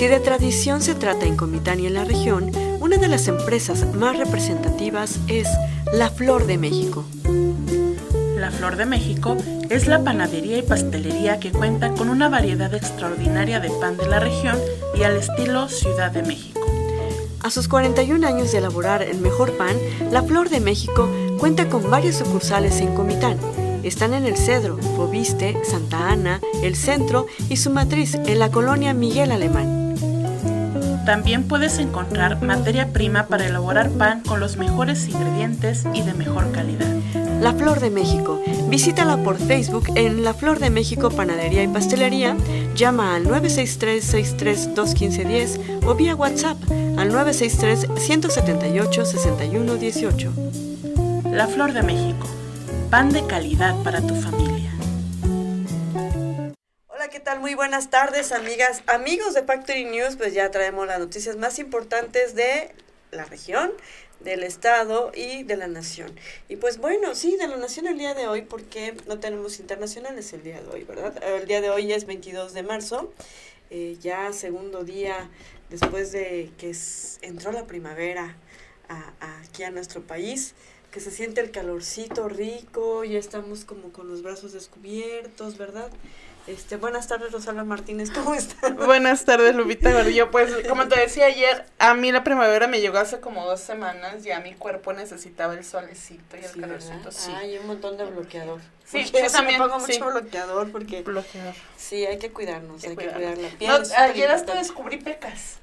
Si de tradición se trata en Comitán y en la región, una de las empresas más representativas es La Flor de México. La Flor de México es la panadería y pastelería que cuenta con una variedad extraordinaria de pan de la región y al estilo Ciudad de México. A sus 41 años de elaborar el mejor pan, La Flor de México cuenta con varias sucursales en Comitán. Están en El Cedro, Fobiste, Santa Ana, El Centro y su matriz en la colonia Miguel Alemán. También puedes encontrar materia prima para elaborar pan con los mejores ingredientes y de mejor calidad. La Flor de México. Visítala por Facebook en La Flor de México Panadería y Pastelería. Llama al 963-63-21510 o vía WhatsApp al 963-178-6118. La Flor de México. Pan de calidad para tu familia. Muy buenas tardes, amigas, amigos de Factory News. Pues ya traemos las noticias más importantes de la región, del Estado y de la Nación. Y pues bueno, sí, de la Nación el día de hoy, porque no tenemos internacionales el día de hoy, ¿verdad? El día de hoy es 22 de marzo, eh, ya segundo día después de que entró la primavera aquí a nuestro país que se siente el calorcito rico, ya estamos como con los brazos descubiertos, ¿verdad? Este, buenas tardes, Rosalba Martínez, ¿cómo estás? Buenas tardes, Lupita Gordillo. Pues, como te decía ayer, a mí la primavera me llegó hace como dos semanas, ya mi cuerpo necesitaba el solecito y el sí, calorcito, sí. Ay, un montón de bloqueador. Sí, yo también, me pongo sí. mucho bloqueador porque... Bloqueador. Sí, hay que cuidarnos, hay, que cuidar la piel. No, ayer hasta descubrí pecas.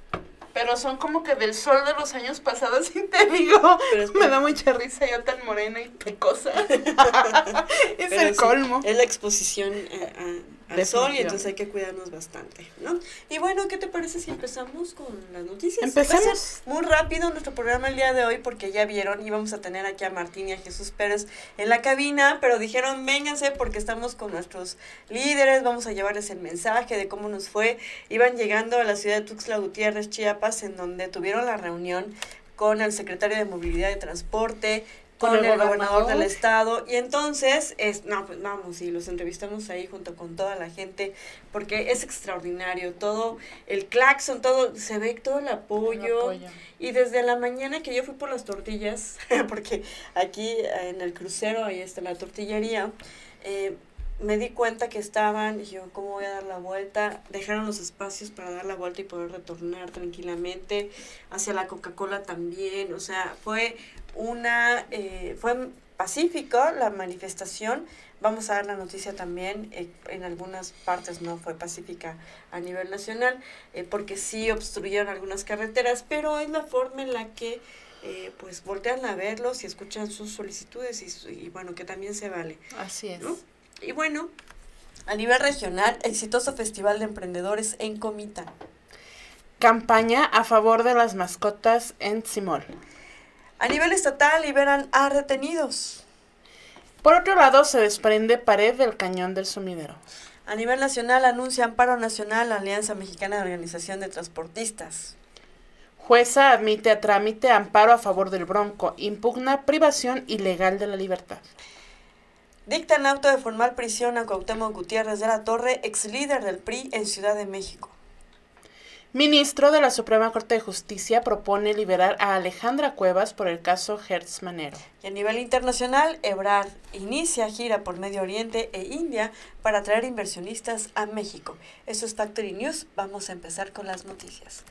Pero son como que del sol de los años pasados, y te digo. Pero me da mucha risa yo tan morena y pecosa. es Pero el sí, colmo. Es la exposición eh, a- al sol y entonces hay que cuidarnos bastante, ¿no? Y bueno, ¿qué te parece si empezamos con las noticias? Empecemos. Ser muy rápido nuestro programa el día de hoy porque ya vieron, íbamos a tener aquí a Martín y a Jesús Pérez en la cabina, pero dijeron, vénganse porque estamos con nuestros líderes, vamos a llevarles el mensaje de cómo nos fue. Iban llegando a la ciudad de Tuxtla Gutiérrez, Chiapas, en donde tuvieron la reunión con el secretario de Movilidad y Transporte, con, Con el el gobernador del gobernador. estado y entonces es no pues vamos y los entrevistamos ahí junto con toda la gente porque es extraordinario todo el claxon todo se ve todo el apoyo, apoyo. y desde la mañana que yo fui por las tortillas porque aquí eh, en el crucero ahí está la tortillería eh, me di cuenta que estaban, y yo, ¿cómo voy a dar la vuelta? Dejaron los espacios para dar la vuelta y poder retornar tranquilamente. Hacia la Coca-Cola también, o sea, fue una, eh, fue pacífico la manifestación. Vamos a dar la noticia también, eh, en algunas partes no fue pacífica a nivel nacional, eh, porque sí obstruyeron algunas carreteras, pero es la forma en la que eh, pues voltean a verlos y escuchan sus solicitudes y, bueno, que también se vale. Así es. ¿no? Y bueno, a nivel regional, exitoso Festival de Emprendedores en Comitán. Campaña a favor de las mascotas en Simol. A nivel estatal, liberan a retenidos. Por otro lado, se desprende pared del cañón del sumidero. A nivel nacional, anuncia Amparo Nacional la Alianza Mexicana de Organización de Transportistas. Jueza admite a trámite amparo a favor del Bronco. Impugna privación ilegal de la libertad. Dictan auto de formal prisión a Cuauhtémoc Gutiérrez de la Torre, ex líder del PRI en Ciudad de México. Ministro de la Suprema Corte de Justicia propone liberar a Alejandra Cuevas por el caso Hertz Manero. Y a nivel internacional, Ebrard inicia gira por Medio Oriente e India para atraer inversionistas a México. Eso es Factory News. Vamos a empezar con las noticias.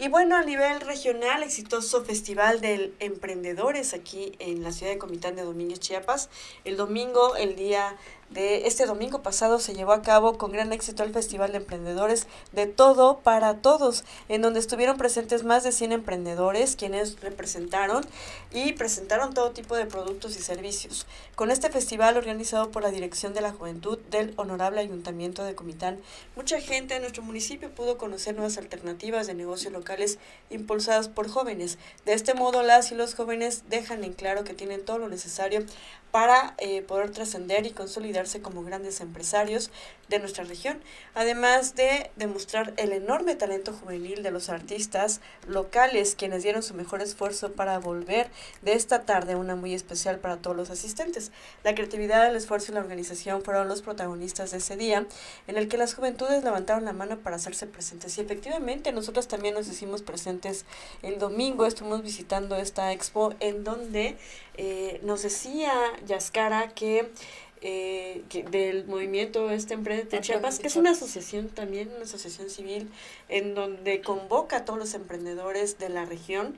Y bueno, a nivel regional, exitoso Festival de Emprendedores aquí en la ciudad de Comitán de Domínguez, Chiapas. El domingo, el día de este domingo pasado, se llevó a cabo con gran éxito el Festival de Emprendedores de Todo para Todos, en donde estuvieron presentes más de 100 emprendedores, quienes representaron y presentaron todo tipo de productos y servicios. Con este festival organizado por la Dirección de la Juventud del Honorable Ayuntamiento de Comitán, mucha gente en nuestro municipio pudo conocer nuevas alternativas de negocios locales impulsadas por jóvenes. De este modo, las y los jóvenes dejan en claro que tienen todo lo necesario para eh, poder trascender y consolidar consolidarse como grandes empresarios de nuestra región, además de demostrar el enorme talento juvenil de los artistas locales quienes dieron su mejor esfuerzo para volver de esta tarde una muy especial para todos los asistentes. La creatividad, el esfuerzo y la organización fueron los protagonistas de ese día en el que las juventudes levantaron la mano para hacerse presentes y efectivamente nosotros también nos hicimos presentes el domingo, estuvimos visitando esta expo en donde eh, nos decía Yaskara que eh, que del movimiento este Emprende Chiapas, que es una asociación también, una asociación civil, en donde convoca a todos los emprendedores de la región,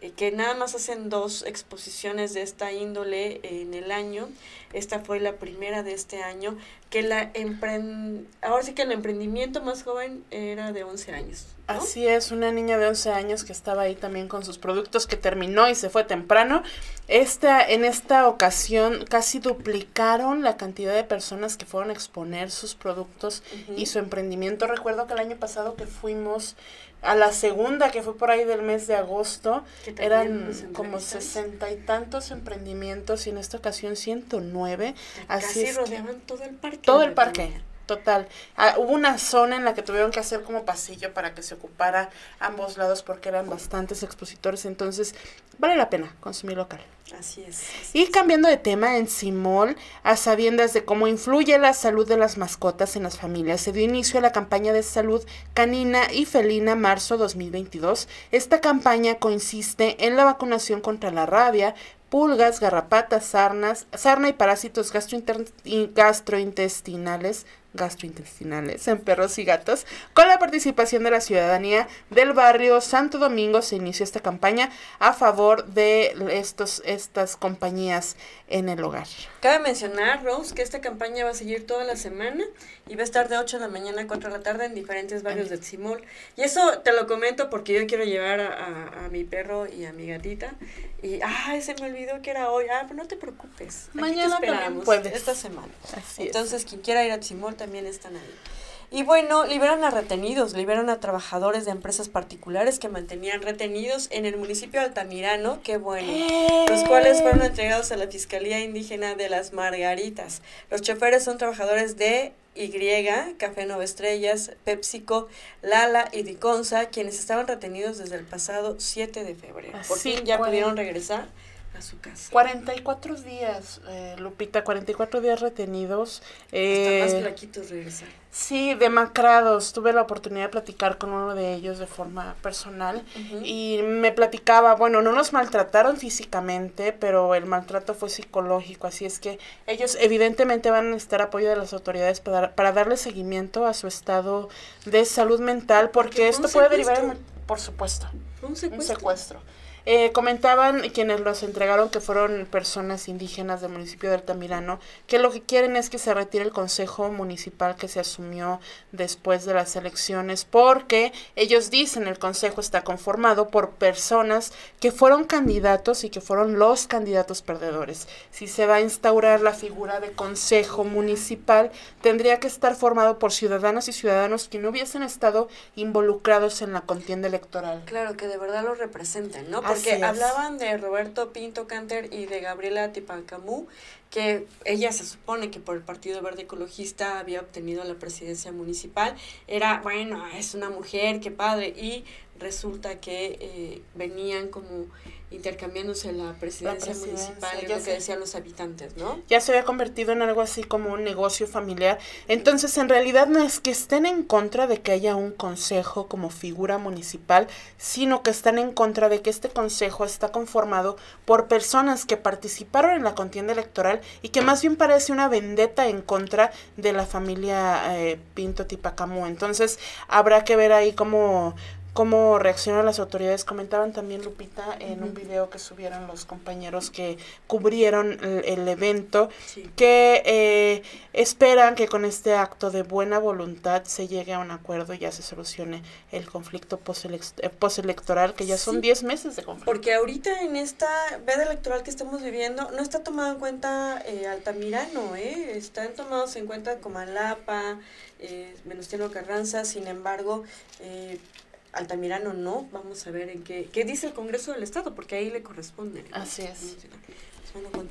eh, que nada más hacen dos exposiciones de esta índole en el año. Esta fue la primera de este año, que la empren ahora sí que el emprendimiento más joven era de 11 años. Así es, una niña de 11 años que estaba ahí también con sus productos, que terminó y se fue temprano. Esta, en esta ocasión casi duplicaron la cantidad de personas que fueron a exponer sus productos y su emprendimiento. Recuerdo que el año pasado que fuimos a la segunda, que fue por ahí del mes de agosto, eran como sesenta y tantos emprendimientos y en esta ocasión 109. Así Casi rodeaban todo el parque. Todo el parque. Total. Ah, hubo una zona en la que tuvieron que hacer como pasillo para que se ocupara ambos lados porque eran bastantes expositores, entonces vale la pena consumir local. Así es. y cambiando de tema, en Simol, a sabiendas de cómo influye la salud de las mascotas en las familias, se dio inicio a la campaña de salud canina y felina marzo 2022. Esta campaña consiste en la vacunación contra la rabia, pulgas, garrapatas, sarnas, sarna y parásitos gastrointestinales, gastrointestinales en perros y gatos. Con la participación de la ciudadanía del barrio Santo Domingo se inició esta campaña a favor de estos, estas compañías en el hogar. Cabe mencionar, Rose, que esta campaña va a seguir toda la semana y va a estar de 8 de la mañana a 4 de la tarde en diferentes barrios de Tzimol. Y eso te lo comento porque yo quiero llevar a, a, mi perro y a mi gatita. Y, ay, se me olvidó que era hoy. Ah, pero no te preocupes. Mañana esperamos esta semana. Entonces, quien quiera ir a Tzimol también están ahí. Y bueno, liberan a retenidos, liberan a trabajadores de empresas particulares que mantenían retenidos en el municipio de Altamirano, qué bueno, los cuales fueron entregados a la Fiscalía Indígena de las Margaritas. Los choferes son trabajadores de Y, Café Nueva Estrellas, PepsiCo, Lala y Diconsa, quienes estaban retenidos desde el pasado 7 de febrero. Por fin ya pudieron regresar a su casa. 44 días, eh, Lupita, 44 días retenidos. Eh, Están más flaquitos regresar. Sí, demacrados. Tuve la oportunidad de platicar con uno de ellos de forma personal y me platicaba, bueno, no nos maltrataron físicamente, pero el maltrato fue psicológico, así es que ellos evidentemente van a necesitar apoyo de las autoridades para, para darle seguimiento a su estado de salud mental, porque esto puede derivar, por supuesto, un secuestro. Un secuestro. Eh, comentaban quienes los entregaron que fueron personas indígenas del municipio de Altamirano, que lo que quieren es que se retire el consejo municipal que se asumió después de las elecciones, porque ellos dicen el consejo está conformado por personas que fueron candidatos y que fueron los candidatos perdedores. Si se va a instaurar la figura de consejo municipal, tendría que estar formado por ciudadanos y ciudadanos que no hubiesen estado involucrados en la contienda electoral. Claro, que de verdad lo representen, ¿no? Porque hablaban de Roberto Pinto Canter y de Gabriela Tipancamú, que ella se supone que por el Partido Verde Ecologista había obtenido la presidencia municipal. Era, bueno, es una mujer, qué padre. Y resulta que eh, venían como intercambiándose la presidencia, municipal, es lo que decían los habitantes, ¿no? Ya se había convertido en algo así como un negocio familiar. Entonces, en realidad no es que estén en contra de que haya un consejo como figura municipal, sino que están en contra de que este consejo está conformado por personas que participaron en la contienda electoral y que más bien parece una vendetta en contra de la familia eh, Pinto Tipacamú. Entonces, habrá que ver ahí cómo cómo reaccionan las autoridades. Comentaban también, Lupita, en un video que subieron los compañeros que cubrieron el, evento, que eh, esperan que con este acto de buena voluntad se llegue a un acuerdo y ya se solucione el conflicto eh, postelectoral, que ya son 10 meses de conflicto. Porque ahorita en esta veda electoral que estamos viviendo, no está tomado en cuenta eh, Altamirano, ¿eh? están tomados en cuenta Comalapa, eh, Venustiano Carranza, sin embargo, eh, Altamirano no, vamos a ver en qué, qué dice el Congreso del Estado, porque ahí le corresponde. Así es.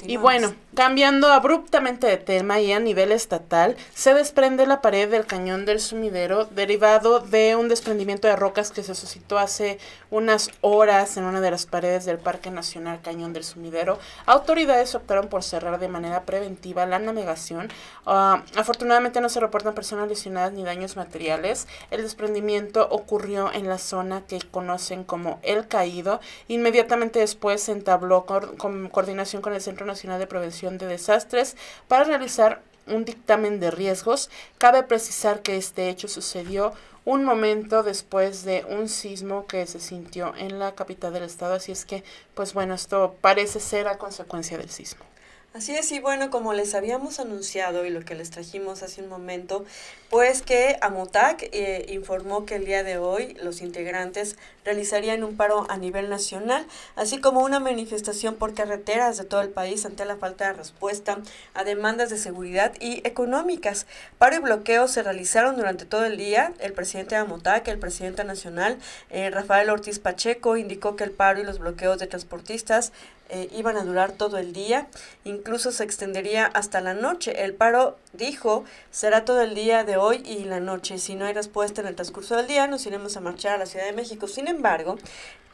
Y bueno, cambiando abruptamente de tema y a nivel estatal, se desprende la pared del cañón del sumidero derivado de un desprendimiento de rocas que se suscitó hace unas horas en una de las paredes del Parque Nacional Cañón del Sumidero. Autoridades optaron por cerrar de manera preventiva la navegación. Ah, afortunadamente no se reportan personas lesionadas ni daños materiales. El desprendimiento ocurrió en la zona que conocen como El Caído. Inmediatamente después se entabló con coordinación con el Centro Nacional de Prevención de Desastres para realizar un dictamen de riesgos. Cabe precisar que este hecho sucedió un momento después de un sismo que se sintió en la capital del estado, así es que, pues bueno, esto parece ser a consecuencia del sismo. Así es, y bueno, como les habíamos anunciado y lo que les trajimos hace un momento, pues que Amotac eh, informó que el día de hoy los integrantes realizarían un paro a nivel nacional, así como una manifestación por carreteras de todo el país ante la falta de respuesta a demandas de seguridad y económicas. Paro y bloqueo se realizaron durante todo el día. El presidente de Amotac, el presidente nacional, eh, Rafael Ortiz Pacheco, indicó que el paro y los bloqueos de transportistas eh, iban a durar todo el día, incluso se extendería hasta la noche. El paro, dijo, será todo el día de hoy y la noche. Si no hay respuesta en el transcurso del día, nos iremos a marchar a la Ciudad de México. Sin embargo,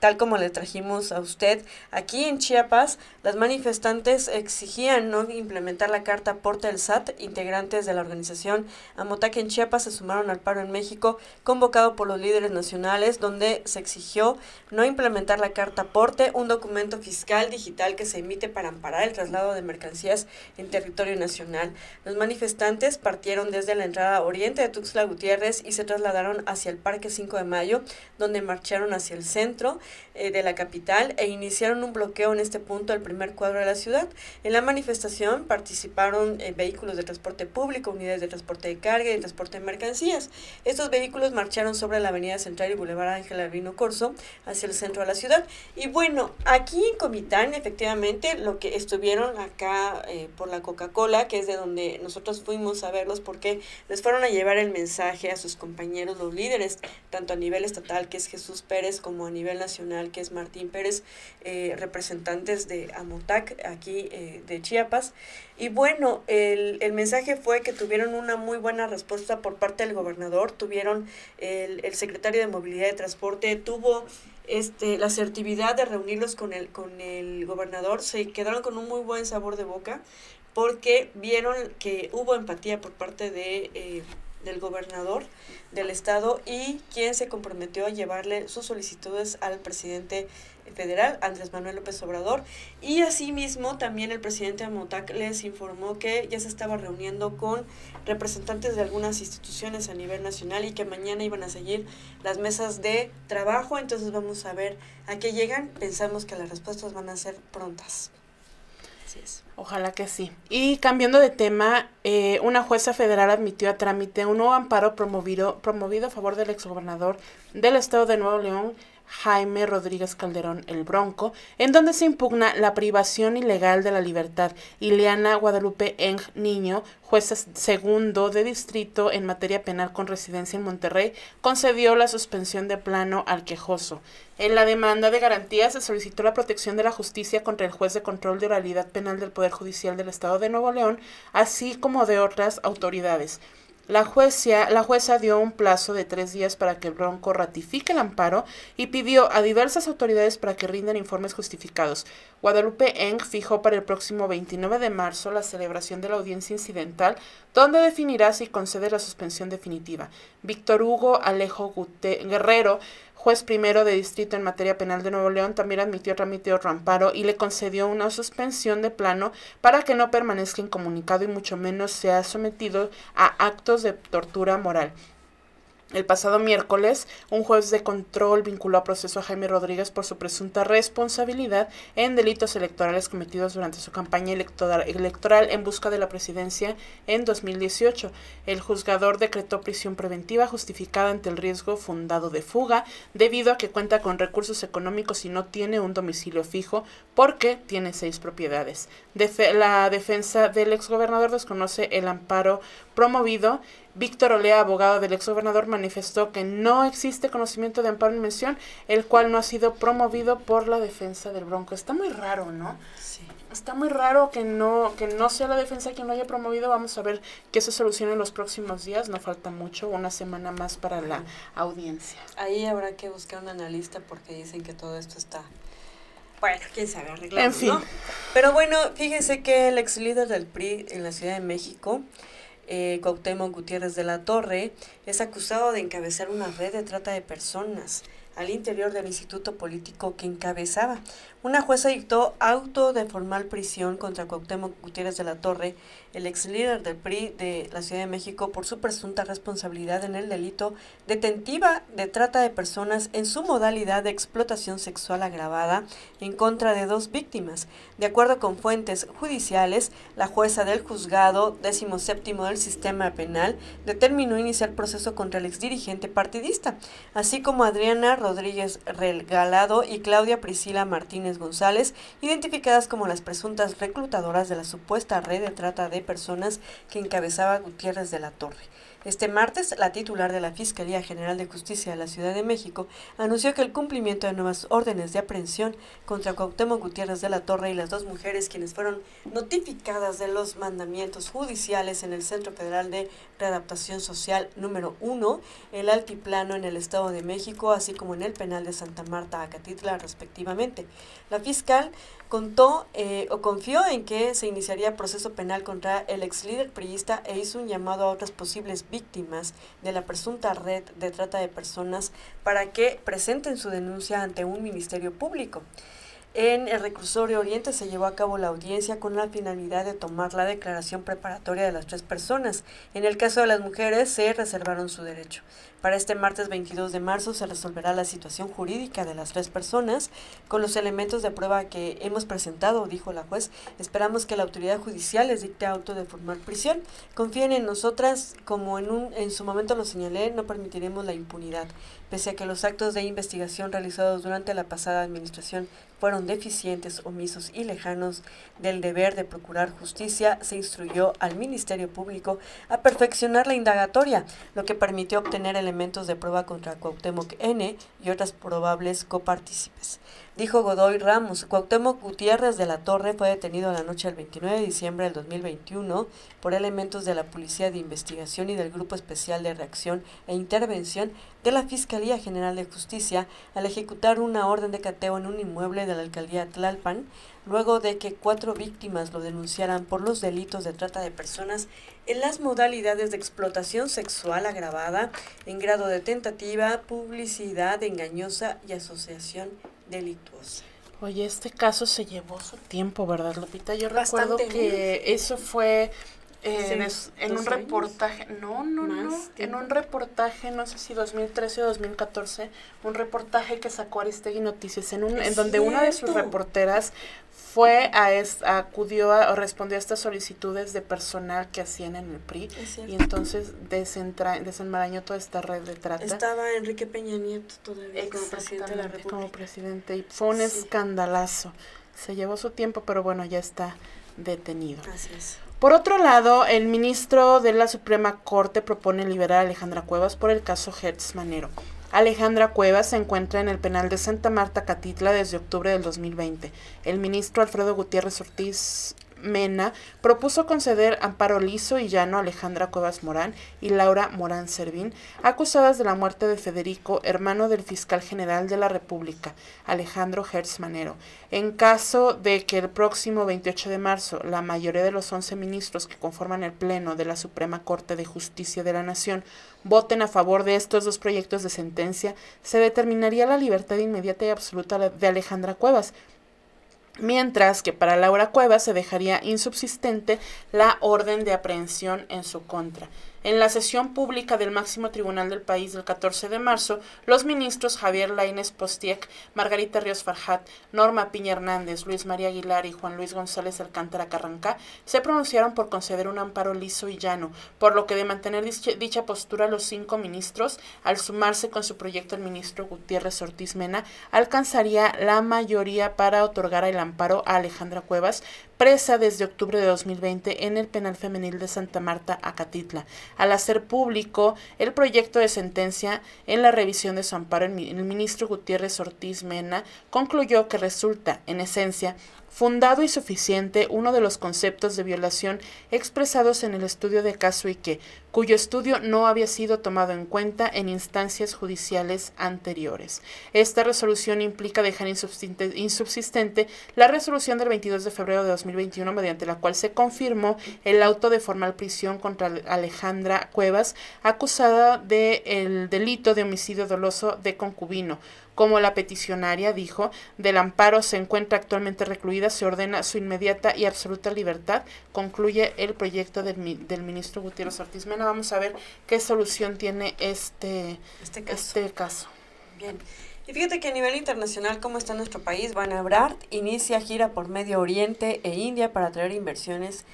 tal como le trajimos a usted. Aquí en Chiapas, las manifestantes exigían no implementar la carta aporte del SAT. Integrantes de la organización Amotaque en Chiapas se sumaron al paro en México, convocado por los líderes nacionales, donde se exigió no implementar la carta aporte, un documento fiscal digital que se emite para amparar el traslado de mercancías en territorio nacional. Los manifestantes partieron desde la entrada oriente de Tuxtla Gutiérrez y se trasladaron hacia el Parque 5 de Mayo, donde marcharon hacia el centro eh, de la capital e iniciaron un bloqueo en este punto del primer cuadro de la ciudad. En la manifestación participaron eh, vehículos de transporte público, unidades de transporte de carga y de transporte de mercancías. Estos vehículos marcharon sobre la avenida Central y Boulevard Ángel Albino Corso hacia el centro de la ciudad. Y bueno, aquí en Comitán, efectivamente, lo que estuvieron acá eh, por la Coca-Cola, que es de donde nosotros fuimos a verlos, porque les fueron a llevar el mensaje a sus compañeros, los líderes, tanto a nivel estatal, que es Jesús Pérez, como a nivel nacional que es Martín Pérez, eh, representantes de Amotac, aquí eh, de Chiapas. Y bueno, el, el, mensaje fue que tuvieron una muy buena respuesta por parte del gobernador, tuvieron el, el secretario de Movilidad y Transporte, tuvo este, la asertividad de reunirlos con el, con el gobernador, se quedaron con un muy buen sabor de boca porque vieron que hubo empatía por parte de... Eh, del gobernador del estado y quien se comprometió a llevarle sus solicitudes al presidente federal, Andrés Manuel López Obrador. Y asimismo, también el presidente Amotac les informó que ya se estaba reuniendo con representantes de algunas instituciones a nivel nacional y que mañana iban a seguir las mesas de trabajo. Entonces vamos a ver a qué llegan. Pensamos que las respuestas van a ser prontas. Ojalá que sí. Y cambiando de tema, eh, una jueza federal admitió a trámite un nuevo amparo promovido, promovido a favor del exgobernador del estado de Nuevo León, Jaime Rodríguez Calderón el Bronco, en donde se impugna la privación ilegal de la libertad. Ileana Guadalupe Eng Niño, jueza segundo de distrito en materia penal con residencia en Monterrey, concedió la suspensión de plano al quejoso. En la demanda de garantía se solicitó la protección de la justicia contra el juez de control de oralidad penal del Poder Judicial del Estado de Nuevo León, así como de otras autoridades. La jueza, la jueza dio un plazo de tres días para que Bronco ratifique el amparo y pidió a diversas autoridades para que rindan informes justificados. Guadalupe Eng fijó para el próximo 29 de marzo la celebración de la audiencia incidental, donde definirá si concede la suspensión definitiva. Víctor Hugo Alejo Guerrero juez primero de distrito en materia penal de Nuevo León también admitió trámite otro amparo y le concedió una suspensión de plano para que no permanezca incomunicado y mucho menos sea sometido a actos de tortura moral. El pasado miércoles, un juez de control vinculó a proceso a Jaime Rodríguez por su presunta responsabilidad en delitos electorales cometidos durante su campaña electoral en busca de la presidencia en 2018. El juzgador decretó prisión preventiva justificada ante el riesgo fundado de fuga debido a que cuenta con recursos económicos y no tiene un domicilio fijo porque tiene seis propiedades. la defensa del exgobernador desconoce el amparo promovido Víctor Olea, abogado del exgobernador, manifestó que no existe conocimiento de amparo en mención, el cual no ha sido promovido por la defensa del Bronco. Está muy raro, ¿no? Sí. Está muy raro que no, que no sea la defensa quien lo haya promovido. Vamos a ver que se solucione en los próximos días. No falta mucho, una semana más para la audiencia. Ahí habrá que buscar un analista porque dicen que todo esto está bueno, quién sabe arreglar. En fin. Pero bueno, fíjense que el ex líder del PRI en la Ciudad de México, eh, Cuauhtémoc Gutiérrez de la Torre, es acusado de encabezar una red de trata de personas al interior del instituto político que encabezaba. Una jueza dictó auto de formal prisión contra Cuauhtémoc Gutiérrez de la Torre, el ex líder del PRI de la Ciudad de México, por su presunta responsabilidad en el delito detentiva de trata de personas en su modalidad de explotación sexual agravada en contra de dos víctimas. De acuerdo con fuentes judiciales, la jueza del juzgado séptimo del sistema penal determinó iniciar proceso contra el exdirigente partidista, así como Adriana Rodríguez Regalado y Claudia Priscila Martínez González, identificadas como las presuntas reclutadoras de la supuesta red de trata de personas que encabezaba Gutiérrez de la Torre. Este martes, la titular de la Fiscalía General de Justicia de la Ciudad de México anunció que el cumplimiento de nuevas órdenes de aprehensión contra Cuauhtémoc Gutiérrez de la Torre y las dos mujeres quienes fueron notificadas de los mandamientos judiciales en el Centro Federal de Readaptación Social número 1, el Altiplano en el Estado de México, así como en el penal de Santa Marta, Acatitla, respectivamente. La fiscal contó eh, o confió en que se iniciaría proceso penal contra el ex líder priista e hizo un llamado a otras posibles víctimas de la presunta red de trata de personas para que presenten su denuncia ante un ministerio público. En el reclusorio Oriente se llevó a cabo la audiencia con la finalidad de tomar la declaración preparatoria de las tres personas. En el caso de las mujeres se reservaron su derecho. Para este martes 22 de marzo se resolverá la situación jurídica de las tres personas con los elementos de prueba que hemos presentado, dijo la juez. Esperamos que la autoridad judicial les dicte auto de formar prisión. Confíen en nosotras, como en, un, en su momento lo señalé, no permitiremos la impunidad. Pese a que los actos de investigación realizados durante la pasada administración fueron deficientes, omisos y lejanos del deber de procurar justicia, se instruyó al Ministerio Público a perfeccionar la indagatoria, lo que permitió obtener elementos de prueba contra Cuauhtémoc N y otras probables copartícipes. Dijo Godoy Ramos, Cuauhtémoc Gutiérrez de la Torre fue detenido la noche del 29 de diciembre del 2021 por elementos de la Policía de Investigación y del Grupo Especial de Reacción e Intervención de la Fiscalía General de Justicia al ejecutar una orden de cateo en un inmueble de la alcaldía Tlalpan, luego de que cuatro víctimas lo denunciaran por los delitos de trata de personas en las modalidades de explotación sexual agravada en grado de tentativa, publicidad engañosa y asociación delictuosa. Oye, este caso se llevó su tiempo, ¿verdad, Lupita? Yo recuerdo que eso fue eh, en un reportaje, no, no, no, en un reportaje, no sé si 2013 o 2014, un reportaje que sacó Aristegui Noticias, en, un, en donde una de sus reporteras fue a acudió a, o respondió a estas solicitudes de personal que hacían en el PRI y entonces desentra, desenmarañó toda esta red de trata. Estaba Enrique Peña Nieto todavía como presidente de la República. Como presidente y fue un escandalazo. Se llevó su tiempo, pero bueno, ya está detenido. Así es. Por otro lado, el ministro de la Suprema Corte propone liberar a Alejandra Cuevas por el caso Hertz Manero. Alejandra Cuevas se encuentra en el penal de Santa Marta, Catitla, desde octubre del 2020. El ministro Alfredo Gutiérrez Ortiz Mena propuso conceder amparo liso y llano a Alejandra Cuevas Morán y Laura Morán Servín, acusadas de la muerte de Federico, hermano del fiscal general de la República, Alejandro Hertz Manero. En caso de que el próximo 28 de marzo la mayoría de los 11 ministros que conforman el Pleno de la Suprema Corte de Justicia de la Nación voten a favor de estos dos proyectos de sentencia, se determinaría la libertad inmediata y absoluta de Alejandra Cuevas, mientras que para Laura Cuevas se dejaría insubsistente la orden de aprehensión en su contra. En la sesión pública del máximo tribunal del país del 14 de marzo, los ministros Javier Lainez Postiek, Margarita Ríos Farjat, Norma Piña Hernández, Luis María Aguilar y Juan Luis González Alcántara Carrancá se pronunciaron por conceder un amparo liso y llano, por lo que de mantener dicha postura los cinco ministros, al sumarse con su proyecto el ministro Gutiérrez Ortiz Mena, alcanzaría la mayoría para otorgar el amparo a Alejandra Cuevas, presa desde octubre de 2020 en el penal femenil de Santa Marta, Acatitla. Al hacer público el proyecto de sentencia en la revisión de su amparo, el ministro Gutiérrez Ortiz Mena concluyó que resulta, en esencia, fundado y suficiente uno de los conceptos de violación expresados en el estudio de caso que, cuyo estudio no había sido tomado en cuenta en instancias judiciales anteriores. Esta resolución implica dejar insubsistente la resolución del 22 de febrero de 2021 mediante la cual se confirmó el auto de formal prisión contra Alejandra Cuevas, acusada del delito de homicidio doloso de concubino, como la peticionaria dijo, del amparo se encuentra actualmente recluida, se ordena su inmediata y absoluta libertad, concluye el proyecto del, del ministro Gutiérrez Ortiz Mena. Vamos a ver qué solución tiene este, este, caso. Este caso. Bien. Y fíjate que a nivel internacional, ¿cómo está nuestro país? Van inicia gira por Medio Oriente e India para traer inversiones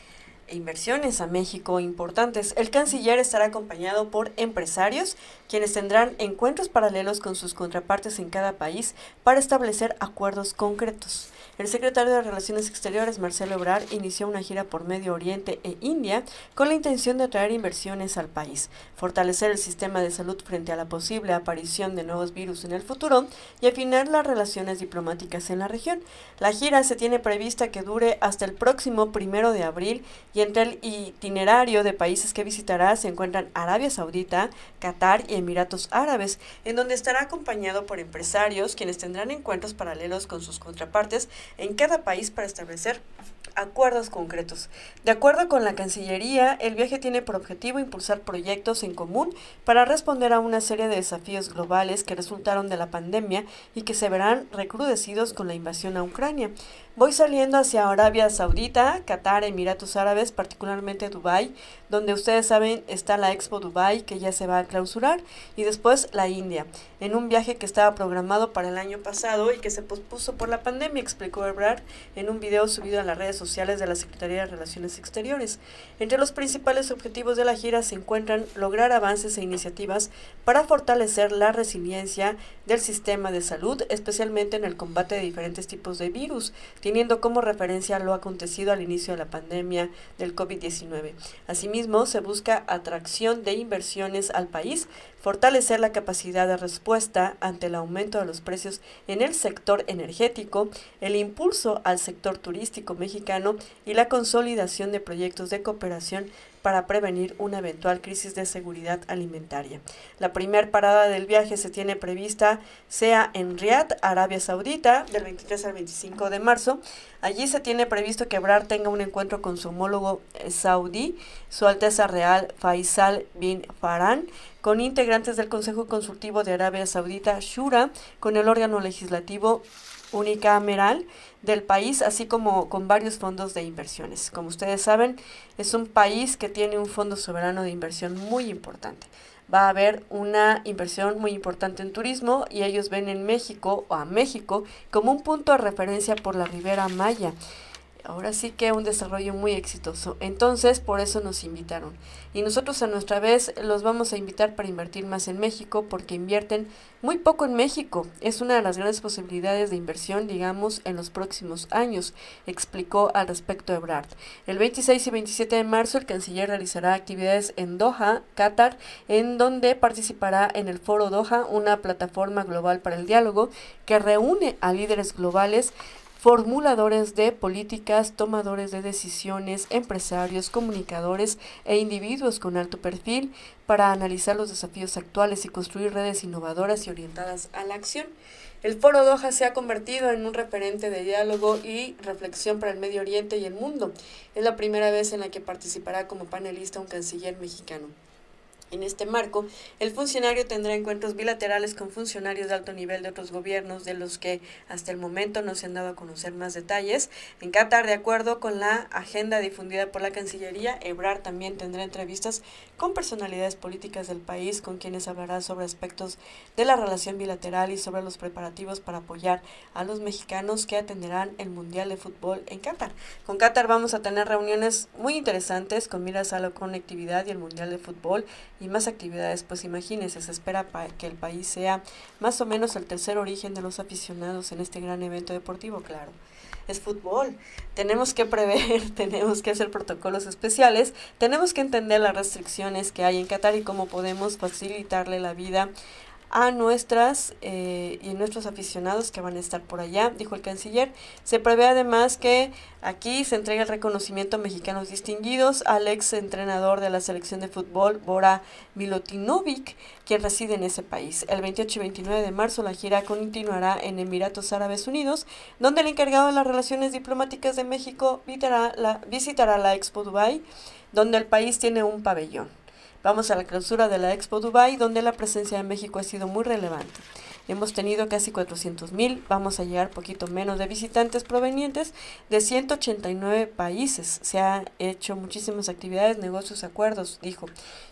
inversiones a México importantes. El canciller estará acompañado por empresarios, quienes tendrán encuentros paralelos con sus contrapartes en cada país para establecer acuerdos concretos. El secretario de Relaciones Exteriores, Marcelo Ebrard, inició una gira por Medio Oriente e India con la intención de atraer inversiones al país, fortalecer el sistema de salud frente a la posible aparición de nuevos virus en el futuro y afinar las relaciones diplomáticas en la región. La gira se tiene prevista que dure hasta el próximo primero de abril y entre el itinerario de países que visitará se encuentran Arabia Saudita, Qatar y Emiratos Árabes, en donde estará acompañado por empresarios quienes tendrán encuentros paralelos con sus contrapartes en cada país para establecer acuerdos concretos. De acuerdo con la Cancillería, el viaje tiene por objetivo impulsar proyectos en común para responder a una serie de desafíos globales que resultaron de la pandemia y que se verán recrudecidos con la invasión a Ucrania. Voy saliendo hacia Arabia Saudita, Qatar, Emiratos Árabes, particularmente Dubái, donde ustedes saben está la Expo Dubai que ya se va a clausurar, y después la India, en un viaje que estaba programado para el año pasado y que se pospuso por la pandemia, explicó Ebrard en un video subido a las sociales de la Secretaría de Relaciones Exteriores. Entre los principales objetivos de la gira se encuentran lograr avances e iniciativas para fortalecer la resiliencia del sistema de salud, especialmente en el combate de diferentes tipos de virus, teniendo como referencia lo acontecido al inicio de la pandemia del COVID-19. Asimismo, se busca atracción de inversiones al país, fortalecer la capacidad de respuesta ante el aumento de los precios en el sector energético, el impulso al sector turístico mexicano y la consolidación de proyectos de cooperación para prevenir una eventual crisis de seguridad alimentaria. La primera parada del viaje se tiene prevista sea en Riyadh, Arabia Saudita, del 23 al 25 de marzo. Allí se tiene previsto que Ebrard tenga un encuentro con su homólogo eh, saudí, Su Alteza Real Faisal bin Farhan, con integrantes del Consejo Consultivo de Arabia Saudita, Shura, con el órgano legislativo unicameral del país, así como con varios fondos de inversiones. Como ustedes saben, es un país que tiene un fondo soberano de inversión muy importante. Va a haber una inversión muy importante en turismo y ellos ven en México o a México como un punto de referencia por la Ribera Maya ahora sí que un desarrollo muy exitoso. Entonces, por eso nos invitaron. Y nosotros a nuestra vez los vamos a invitar para invertir más en México porque invierten muy poco en México. Es una de las grandes posibilidades de inversión, digamos, en los próximos años, explicó al respecto Ebrard. El 26 y 27 de marzo el canciller realizará actividades en Doha, Qatar, en donde participará en el Foro Doha, una plataforma global para el diálogo que reúne a líderes globales formuladores de políticas, tomadores de decisiones, empresarios, comunicadores e individuos con alto perfil para analizar los desafíos actuales y construir redes innovadoras y orientadas a la acción. El Foro Doha se ha convertido en un referente de diálogo y reflexión para el Medio Oriente y el mundo. Es la primera vez en la que participará como panelista un canciller mexicano. En este marco, el funcionario tendrá encuentros bilaterales con funcionarios de alto nivel de otros gobiernos de los que hasta el momento no se han dado a conocer más detalles. En Qatar, de acuerdo con la agenda difundida por la Cancillería, Ebrar también tendrá entrevistas con personalidades políticas del país con quienes hablará sobre aspectos de la relación bilateral y sobre los preparativos para apoyar a los mexicanos que atenderán el Mundial de Fútbol en Qatar. Con Qatar vamos a tener reuniones muy interesantes con miras a la conectividad y el Mundial de Fútbol y más actividades, pues imagínense, se espera que el país sea más o menos el tercer origen de los aficionados en este gran evento deportivo, claro. Es fútbol. Tenemos que prever, tenemos que hacer protocolos especiales, tenemos que entender las restricciones que hay en Qatar y cómo podemos facilitarle la vida a nuestras eh, y nuestros aficionados que van a estar por allá, dijo el canciller. Se prevé además que aquí se entrega el reconocimiento a mexicanos distinguidos al ex entrenador de la selección de fútbol, Bora Milotinovic, quien reside en ese país. El 28 y 29 de marzo la gira continuará en Emiratos Árabes Unidos, donde el encargado de las relaciones diplomáticas de México visitará la, visitará la Expo Dubai, donde el país tiene un pabellón. Vamos a la clausura de la Expo Dubai, donde la presencia de México ha sido muy relevante. Hemos tenido casi 400 mil, vamos a llegar poquito menos de visitantes provenientes de 189 países. Se han hecho muchísimas actividades, negocios, acuerdos, dijo.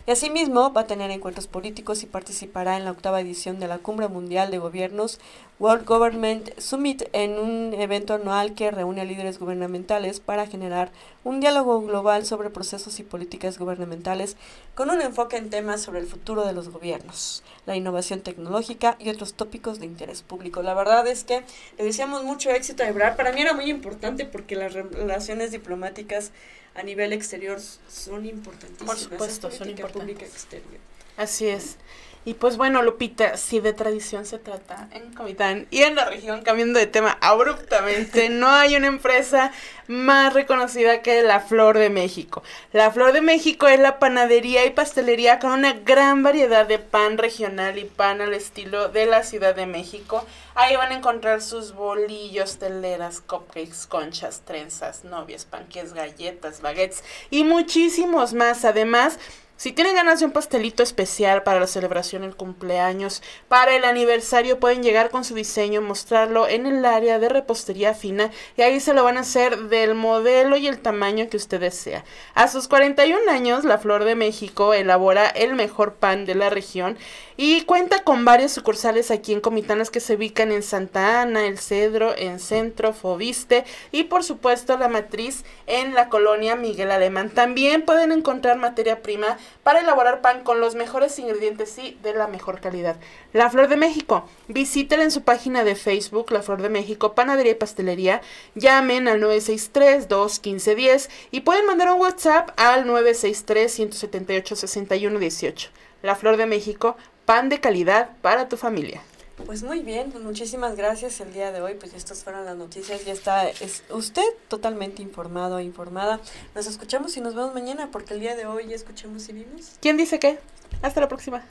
Y asimismo va a tener encuentros políticos y participará en la octava edición de la Cumbre Mundial de Gobiernos World Government Summit en un evento anual que reúne a líderes gubernamentales para generar un diálogo global sobre procesos y políticas gubernamentales con un enfoque en temas sobre el futuro de los gobiernos, la innovación tecnológica y otros tópicos de interés público. La verdad es que le deseamos mucho éxito a Ebrard. Para mí era muy importante porque las relaciones diplomáticas a nivel exterior son importantísimas. Por supuesto, son importantes. Exterior. Así es. Y pues bueno, Lupita, si de tradición se trata en Comitán y en la región, cambiando de tema abruptamente, no hay una empresa más reconocida que la Flor de México. La Flor de México es la panadería y pastelería con una gran variedad de pan regional y pan al estilo de la Ciudad de México. Ahí van a encontrar sus bolillos, teleras, cupcakes, conchas, trenzas, novias, panques, galletas, baguettes y muchísimos más. Además, si tienen ganas de un pastelito especial para la celebración del cumpleaños, para el aniversario, pueden llegar con su diseño, mostrarlo en el área de repostería fina y ahí se lo van a hacer del modelo y el tamaño que usted desea. A sus 41 años, la Flor de México elabora el mejor pan de la región y cuenta con varias sucursales aquí en Comitanas que se ubican en Santa Ana, El Cedro, en Centro, Fobiste y por supuesto la matriz en la colonia Miguel Alemán. También pueden encontrar materia prima para elaborar pan con los mejores ingredientes y de la mejor calidad. La Flor de México, visítenla en su página de Facebook, La Flor de México, Panadería y Pastelería. Llamen al 963-215-10 y pueden mandar un WhatsApp al 963-178-6118. La Flor de México, pan de calidad para tu familia. Pues muy bien, pues muchísimas gracias el día de hoy. Pues estas fueron las noticias. Ya está es usted totalmente informado, informada. Nos escuchamos y nos vemos mañana porque el día de hoy ya escuchamos y vimos. ¿Quién dice qué? Hasta la próxima.